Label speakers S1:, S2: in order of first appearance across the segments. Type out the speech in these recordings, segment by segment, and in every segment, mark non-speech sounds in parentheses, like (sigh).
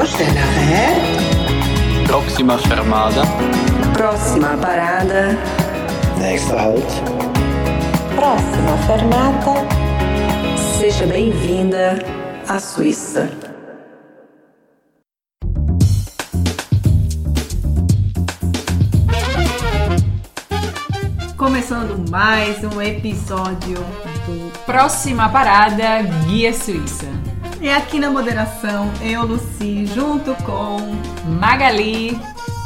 S1: Vorsteller é.
S2: Próxima fermada.
S1: Próxima parada.
S3: Nächster Halt.
S1: Próxima fermata. Seja bem-vinda à Suíça.
S4: Começando mais um episódio do
S5: Próxima parada, Guia Suíça.
S4: E aqui na moderação, eu, Luci, junto com
S5: Magali,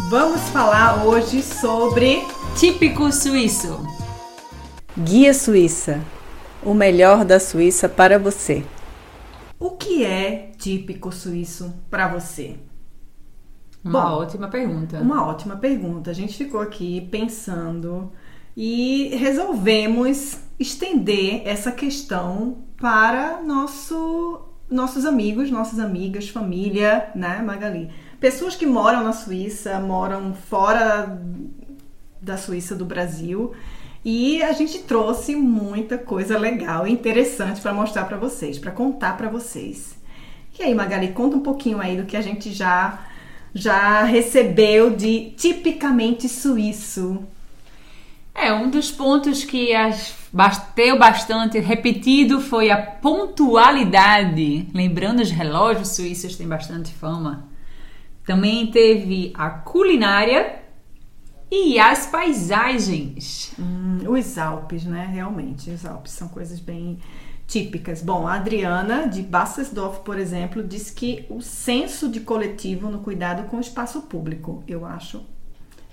S4: vamos falar hoje sobre
S5: típico suíço.
S6: Guia Suíça. O melhor da Suíça para você.
S4: o que é típico suíço para você.
S5: Uma
S4: Bom,
S5: ótima pergunta.
S4: Uma ótima pergunta. A gente ficou aqui pensando e resolvemos estender essa questão para nosso, nossos amigos, nossas amigas, família, né, Magali? Pessoas que moram na Suíça, moram fora da Suíça do Brasil. E a gente trouxe muita coisa legal e interessante para mostrar para vocês, para contar para vocês. E aí, Magali, conta um pouquinho aí do que a gente já já recebeu de tipicamente suíço.
S5: É, um dos pontos que as- bateu bastante repetido foi a pontualidade. Lembrando, os relógios suíços têm bastante fama. Também teve a culinária e as paisagens.
S4: Hum, os Alpes, né? Realmente, os Alpes são coisas bem típicas. Bom, a Adriana de Bassesdorf, por exemplo, disse que o senso de coletivo no cuidado com o espaço público, eu acho.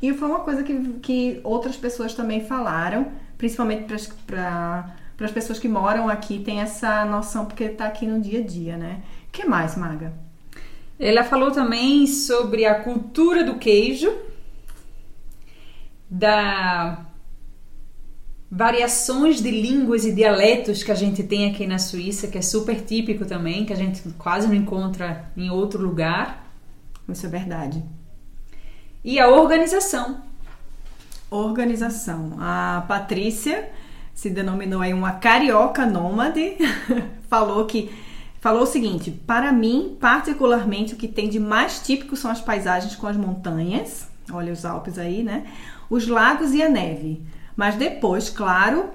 S4: E foi uma coisa que, que outras pessoas também falaram, principalmente para as pessoas que moram aqui, tem essa noção, porque está aqui no dia a dia, né? O que mais, Maga?
S5: Ela falou também sobre a cultura do queijo, da variações de línguas e dialetos que a gente tem aqui na Suíça, que é super típico também, que a gente quase não encontra em outro lugar,
S4: Isso é verdade.
S5: E a organização.
S4: Organização. A Patrícia se denominou aí uma carioca nômade. (laughs) falou que falou o seguinte: para mim, particularmente, o que tem de mais típico são as paisagens com as montanhas. Olha os Alpes aí, né? Os lagos e a neve. Mas depois, claro,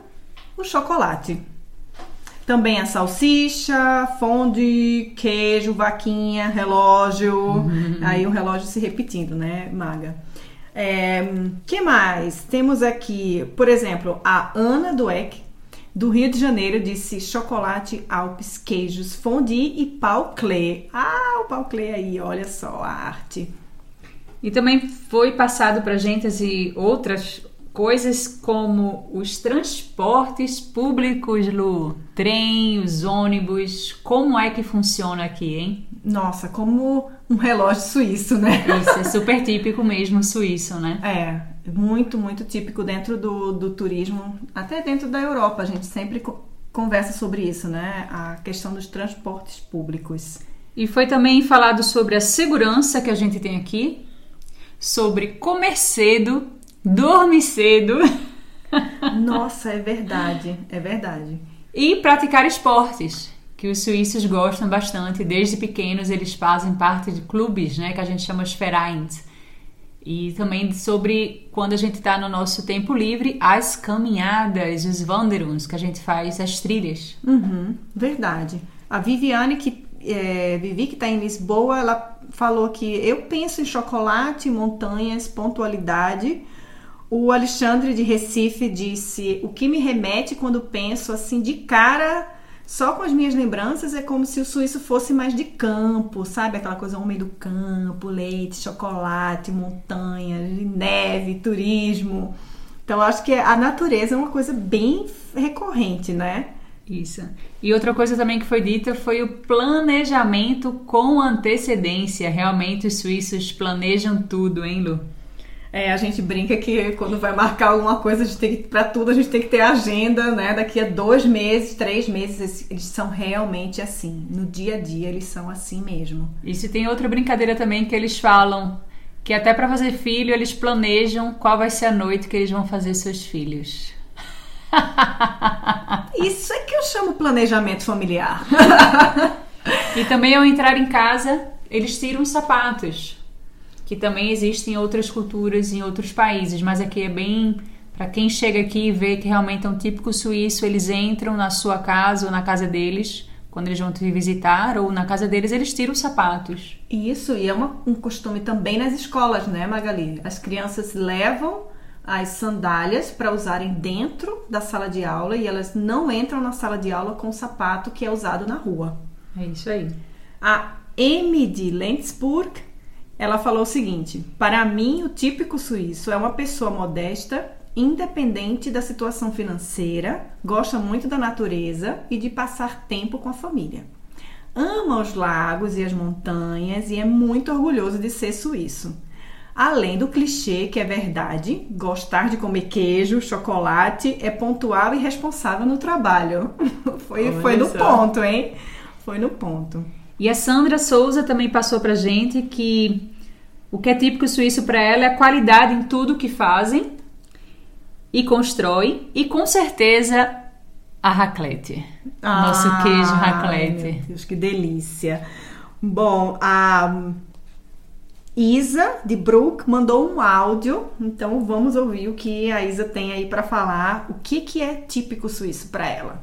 S4: o chocolate. Também a salsicha, fondue, queijo, vaquinha, relógio. Aí o relógio se repetindo, né, Maga? É, que mais? Temos aqui, por exemplo, a Ana Dueck, do Rio de Janeiro, disse chocolate, Alpes, queijos, fondue e pau clé. Ah, o pau clé aí, olha só a arte.
S5: E também foi passado para gente assim, outras coisas como os transportes públicos, Lu, trem, os ônibus, como é que funciona aqui, hein?
S4: Nossa, como um relógio suíço, né?
S5: Isso é super típico mesmo suíço, né?
S4: É, muito, muito típico dentro do, do turismo, até dentro da Europa. A gente sempre co- conversa sobre isso, né? A questão dos transportes públicos.
S5: E foi também falado sobre a segurança que a gente tem aqui, sobre comer cedo, dormir cedo
S4: Nossa, é verdade, é verdade.
S5: e praticar esportes, que os suíços gostam bastante. Desde pequenos eles fazem parte de clubes, né, que a gente chama de Vereins. E também sobre quando a gente está no nosso tempo livre, as caminhadas, os wanderungs, que a gente faz, as trilhas.
S4: Uhum, verdade. A Viviane, que é, Vivi, que está em Lisboa, ela falou que eu penso em chocolate, montanhas, pontualidade. O Alexandre de Recife disse: o que me remete quando penso assim de cara, só com as minhas lembranças, é como se o suíço fosse mais de campo, sabe? Aquela coisa homem do campo, leite, chocolate, montanhas, neve, turismo. Então, acho que a natureza é uma coisa bem recorrente, né?
S5: Isso. E outra coisa também que foi dita foi o planejamento com antecedência. Realmente os suíços planejam tudo, hein, Lu?
S4: É, a gente brinca que quando vai marcar alguma coisa, a gente tem pra tudo, a gente tem que ter agenda, né? Daqui a dois meses, três meses, eles- são realmente assim. No dia a dia, eles são assim mesmo.
S5: Isso tem outra brincadeira também que eles falam que até para fazer filho eles planejam qual vai ser a noite que eles vão fazer seus filhos. (laughs)
S4: Isso é que eu chamo planejamento familiar. (laughs)
S5: E também ao entrar em casa, eles tiram os sapatos, que também existem em outras culturas em outros países, mas aqui é bem para quem chega aqui e vê que realmente é um típico suíço, eles entram na sua casa ou na casa deles, quando eles vão te visitar, ou na casa deles, eles tiram os sapatos.
S4: Isso, e é uma, um costume também nas escolas, né, Magali? As crianças levam as sandálias para usarem dentro da sala de aula e elas não entram na sala de aula com o sapato que é usado na rua.
S5: É isso aí.
S4: A M de Lenzburg, ela falou o seguinte: Para mim, o típico suíço é uma pessoa modesta, independente da situação financeira, gosta muito da natureza e de passar tempo com a família. Ama os lagos e as montanhas e é muito orgulhoso de ser suíço. Além do clichê que é verdade, gostar de comer queijo, chocolate, é pontual e responsável no trabalho. (laughs) foi, foi no ponto, hein? Foi no ponto.
S5: E a Sandra Souza também passou pra gente que o que é típico suíço para ela é a qualidade em tudo que fazem e constrói e com certeza a raclette.
S4: Ah,
S5: Nosso queijo raclette.
S4: Deus, que delícia. Bom, a Isa de Brook mandou um áudio, então vamos ouvir o que a Isa tem aí para falar. O que que é típico suíço para ela?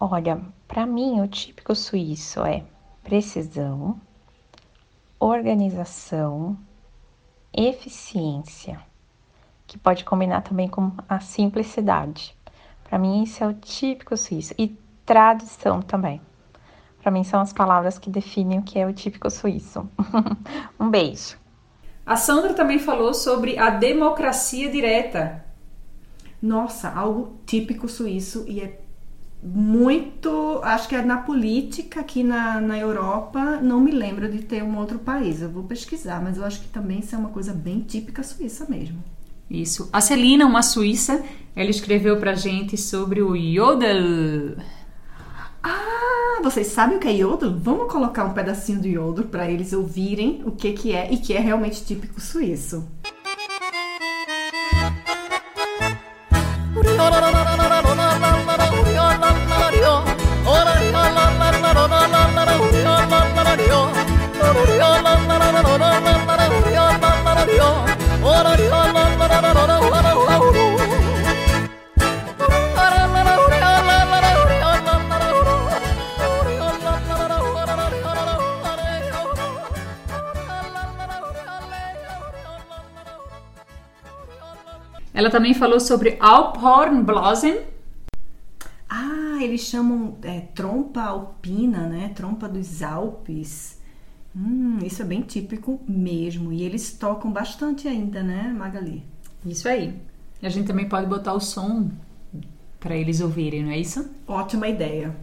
S2: Olha, para mim o típico suíço é precisão, organização, eficiência, que pode combinar também com a simplicidade. Para mim isso é o típico suíço e tradição também. Para mim são as palavras que definem o que é o típico suíço. (laughs) um beijo.
S5: A Sandra também falou sobre a democracia direta.
S4: Nossa, algo típico suíço e é muito. Acho que é na política aqui na, na Europa, não me lembro de ter um outro país. Eu vou pesquisar, mas eu acho que também isso é uma coisa bem típica suíça mesmo.
S5: Isso. A Celina, uma suíça, ela escreveu pra gente sobre o yodel.
S4: Ah, vocês sabem o que é yodel? Vamos colocar um pedacinho do yodel para eles ouvirem o que, que é e que é realmente típico suíço.
S5: Ela também falou sobre Alphornblasen.
S4: Ah, eles chamam é, trompa alpina, né? Trompa dos Alpes. Hum, isso é bem típico mesmo. E eles tocam bastante ainda, né, Magali?
S5: Isso aí. E a gente também pode botar o som para eles ouvirem, não é isso?
S4: Ótima ideia.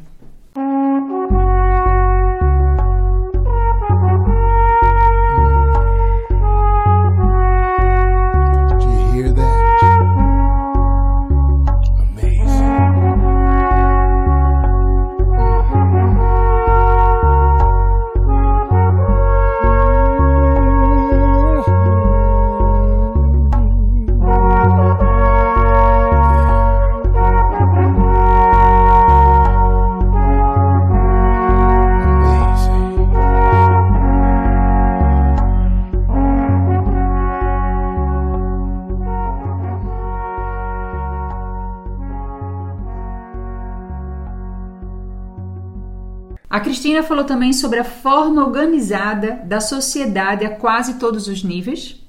S5: A Cristina falou também sobre a forma organizada da sociedade a quase todos os níveis,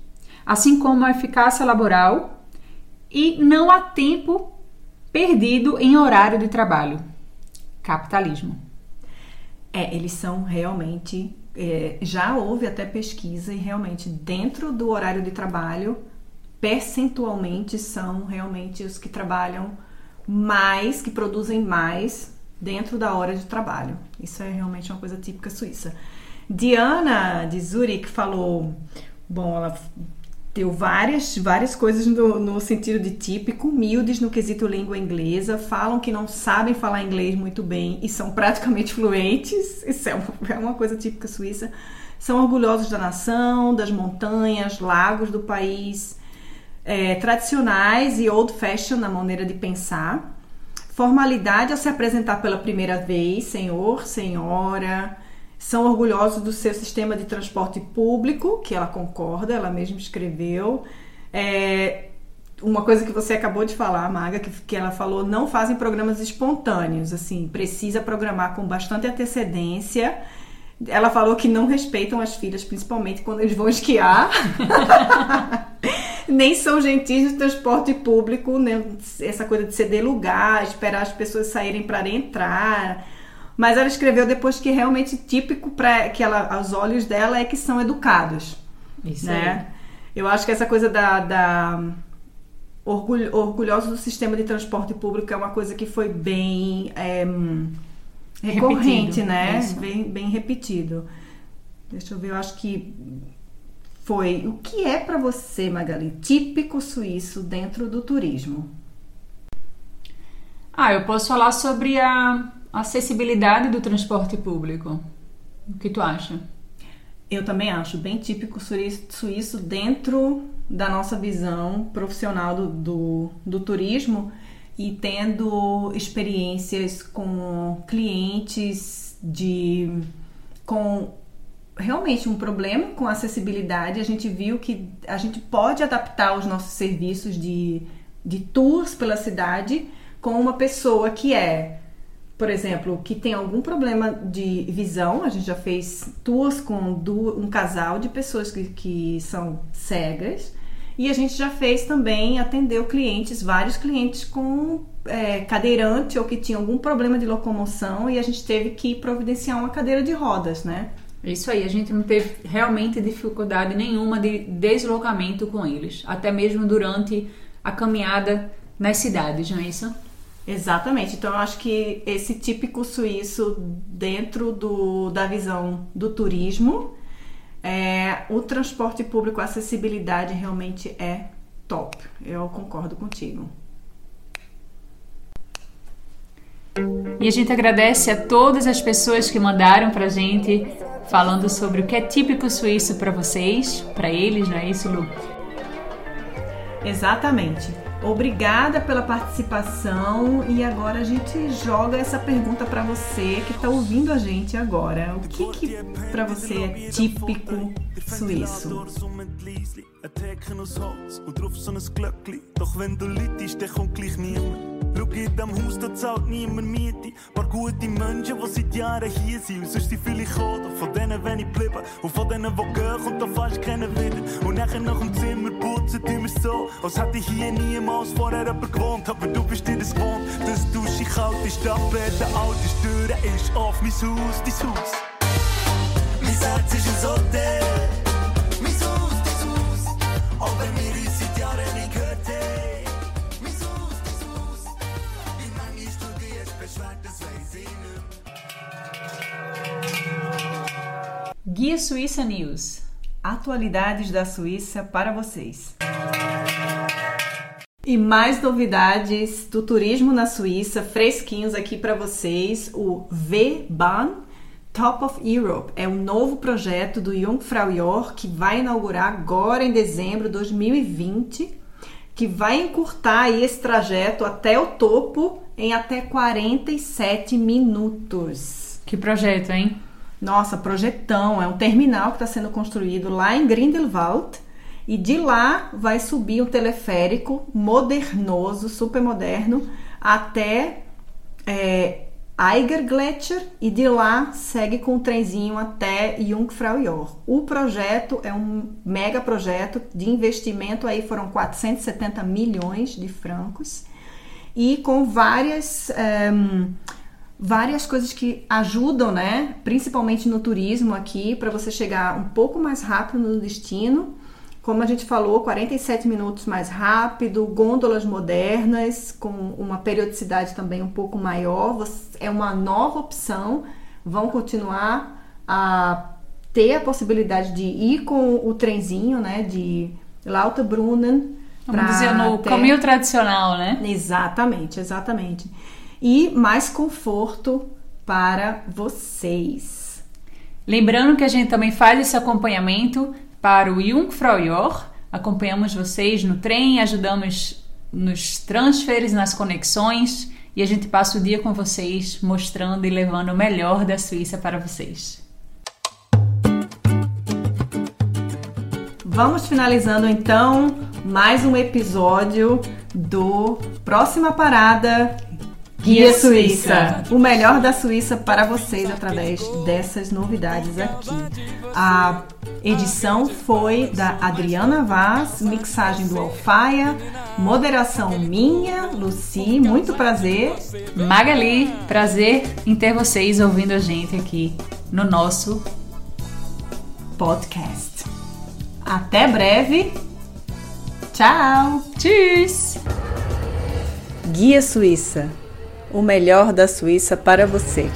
S5: assim como a eficácia laboral e não há tempo perdido em horário de trabalho. Capitalismo.
S4: É, eles são realmente. é, já houve até pesquisa e realmente dentro do horário de trabalho, percentualmente são realmente os que trabalham mais, que produzem mais dentro da hora de trabalho. Isso é realmente uma coisa típica suíça. Diana de Zurich falou, bom, ela deu várias, várias coisas no, no sentido de típico, humildes no quesito língua inglesa, falam que não sabem falar inglês muito bem e são praticamente fluentes, isso é uma, é uma coisa típica suíça. São orgulhosos da nação, das montanhas, lagos do país, é, tradicionais e old fashion na maneira de pensar. Formalidade ao se apresentar pela primeira vez, senhor, senhora. são orgulhosos do seu sistema de transporte público, que ela concorda, ela mesma escreveu. É, uma coisa que você acabou de falar, Maga, que, que ela falou, não fazem programas espontâneos, assim, precisa programar com bastante antecedência. Ela falou que não respeitam as filhas, principalmente quando eles vão esquiar. (laughs) Nem são gentis no transporte público, né? essa coisa de ceder lugar, esperar as pessoas saírem para entrar. Mas ela escreveu depois que realmente típico para que ela, aos olhos dela é que são educados.
S5: Isso
S4: né? Eu acho que essa coisa da, da orgulho, orgulhosos do sistema de transporte público é uma coisa que foi bem é, recorrente,
S5: Repetido,
S4: né?
S5: isso.
S4: Bem, bem repetido. Deixa eu ver, eu acho que foi. O que é para você, Magali, típico suíço dentro do turismo?
S5: Ah, eu posso falar sobre a acessibilidade do transporte público. O que tu acha?
S4: Eu também acho bem típico suíço, dentro da nossa visão profissional do, do, do turismo e tendo experiências com clientes de com realmente um problema com acessibilidade. A gente viu que a gente pode adaptar os nossos serviços de, de tours pela cidade com uma pessoa que é por exemplo, que tem algum problema de visão, a gente já fez tours com um casal de pessoas que, que são cegas e a gente já fez também, atendeu clientes, vários clientes com é, cadeirante ou que tinham algum problema de locomoção e a gente teve que providenciar uma cadeira de rodas, né?
S5: É Isso aí, a gente não teve realmente dificuldade nenhuma de deslocamento com eles, até mesmo durante a caminhada nas cidades, não é isso?
S4: Exatamente. Então eu acho que esse típico suíço dentro do, da visão do turismo, é, o transporte público, a acessibilidade realmente é top. Eu concordo contigo.
S5: E a gente agradece a todas as pessoas que mandaram pra gente falando sobre o que é típico suíço pra vocês, pra eles, não é isso, Lu?
S4: Exatamente. Obrigada pela participação e agora a gente joga essa pergunta para você que está ouvindo a gente agora. O que, que para você é típico suíço?
S7: Ein ein. Schau, in diesem Haus, da zahlt niemand Miete. Paar gute Menschen, die seit Jahren hier sind. Und sonst sind viele gekommen, von denen ich geblieben. Und von denen, die gehen, kommt da fast keiner wieder. Und nachher nach dem Zimmer putzen, tun wir so, als hätte hier niemals vorher jemand gewohnt. Aber du bist dir das gewohnt, dass die Dusche kalt ist, die Abwärter alt ist, die Türe ist auf, mein Haus, dein Haus. Mein Herz ist ein Hotel.
S5: Guia Suíça News.
S4: Atualidades da Suíça para vocês. E mais novidades do turismo na Suíça, fresquinhos aqui para vocês. O V-Bahn Top of Europe é um novo projeto do Jungfraujoch que vai inaugurar agora em dezembro de 2020, que vai encurtar esse trajeto até o topo em até 47 minutos.
S5: Que projeto, hein?
S4: Nossa, projetão, é um terminal que está sendo construído lá em Grindelwald e de lá vai subir um teleférico modernoso, super moderno, até é, Eigergletscher e de lá segue com o trenzinho até Jungfraujoch. O projeto é um mega projeto de investimento, aí foram 470 milhões de francos e com várias ehm, várias coisas que ajudam, né? Principalmente no turismo aqui, para você chegar um pouco mais rápido no destino. Como a gente falou, 47 minutos mais rápido, gôndolas modernas, com uma periodicidade também um pouco maior. É uma nova opção. Vão continuar a ter a possibilidade de ir com o trenzinho, né? De Lauterbrunnen.
S5: Vamos dizer no
S4: até-
S5: caminho tradicional, né?
S4: Exatamente, exatamente e mais conforto para vocês.
S5: Lembrando que a gente também faz esse acompanhamento para o Jungfraujahr. Acompanhamos vocês no trem, ajudamos nos transferes, nas conexões e a gente passa o dia com vocês mostrando e levando o melhor da Suíça para vocês.
S4: Vamos finalizando então mais um episódio do Próxima Parada Guia Suíça. O melhor da Suíça para vocês através dessas novidades aqui. A edição foi da Adriana Vaz, mixagem do Alfaia, moderação minha, Luci, muito prazer.
S5: Magali, prazer em ter vocês ouvindo a gente aqui no nosso
S4: podcast. Até breve. Tchau.
S5: Tschüss!
S6: Guia Suíça. O melhor da Suíça para você.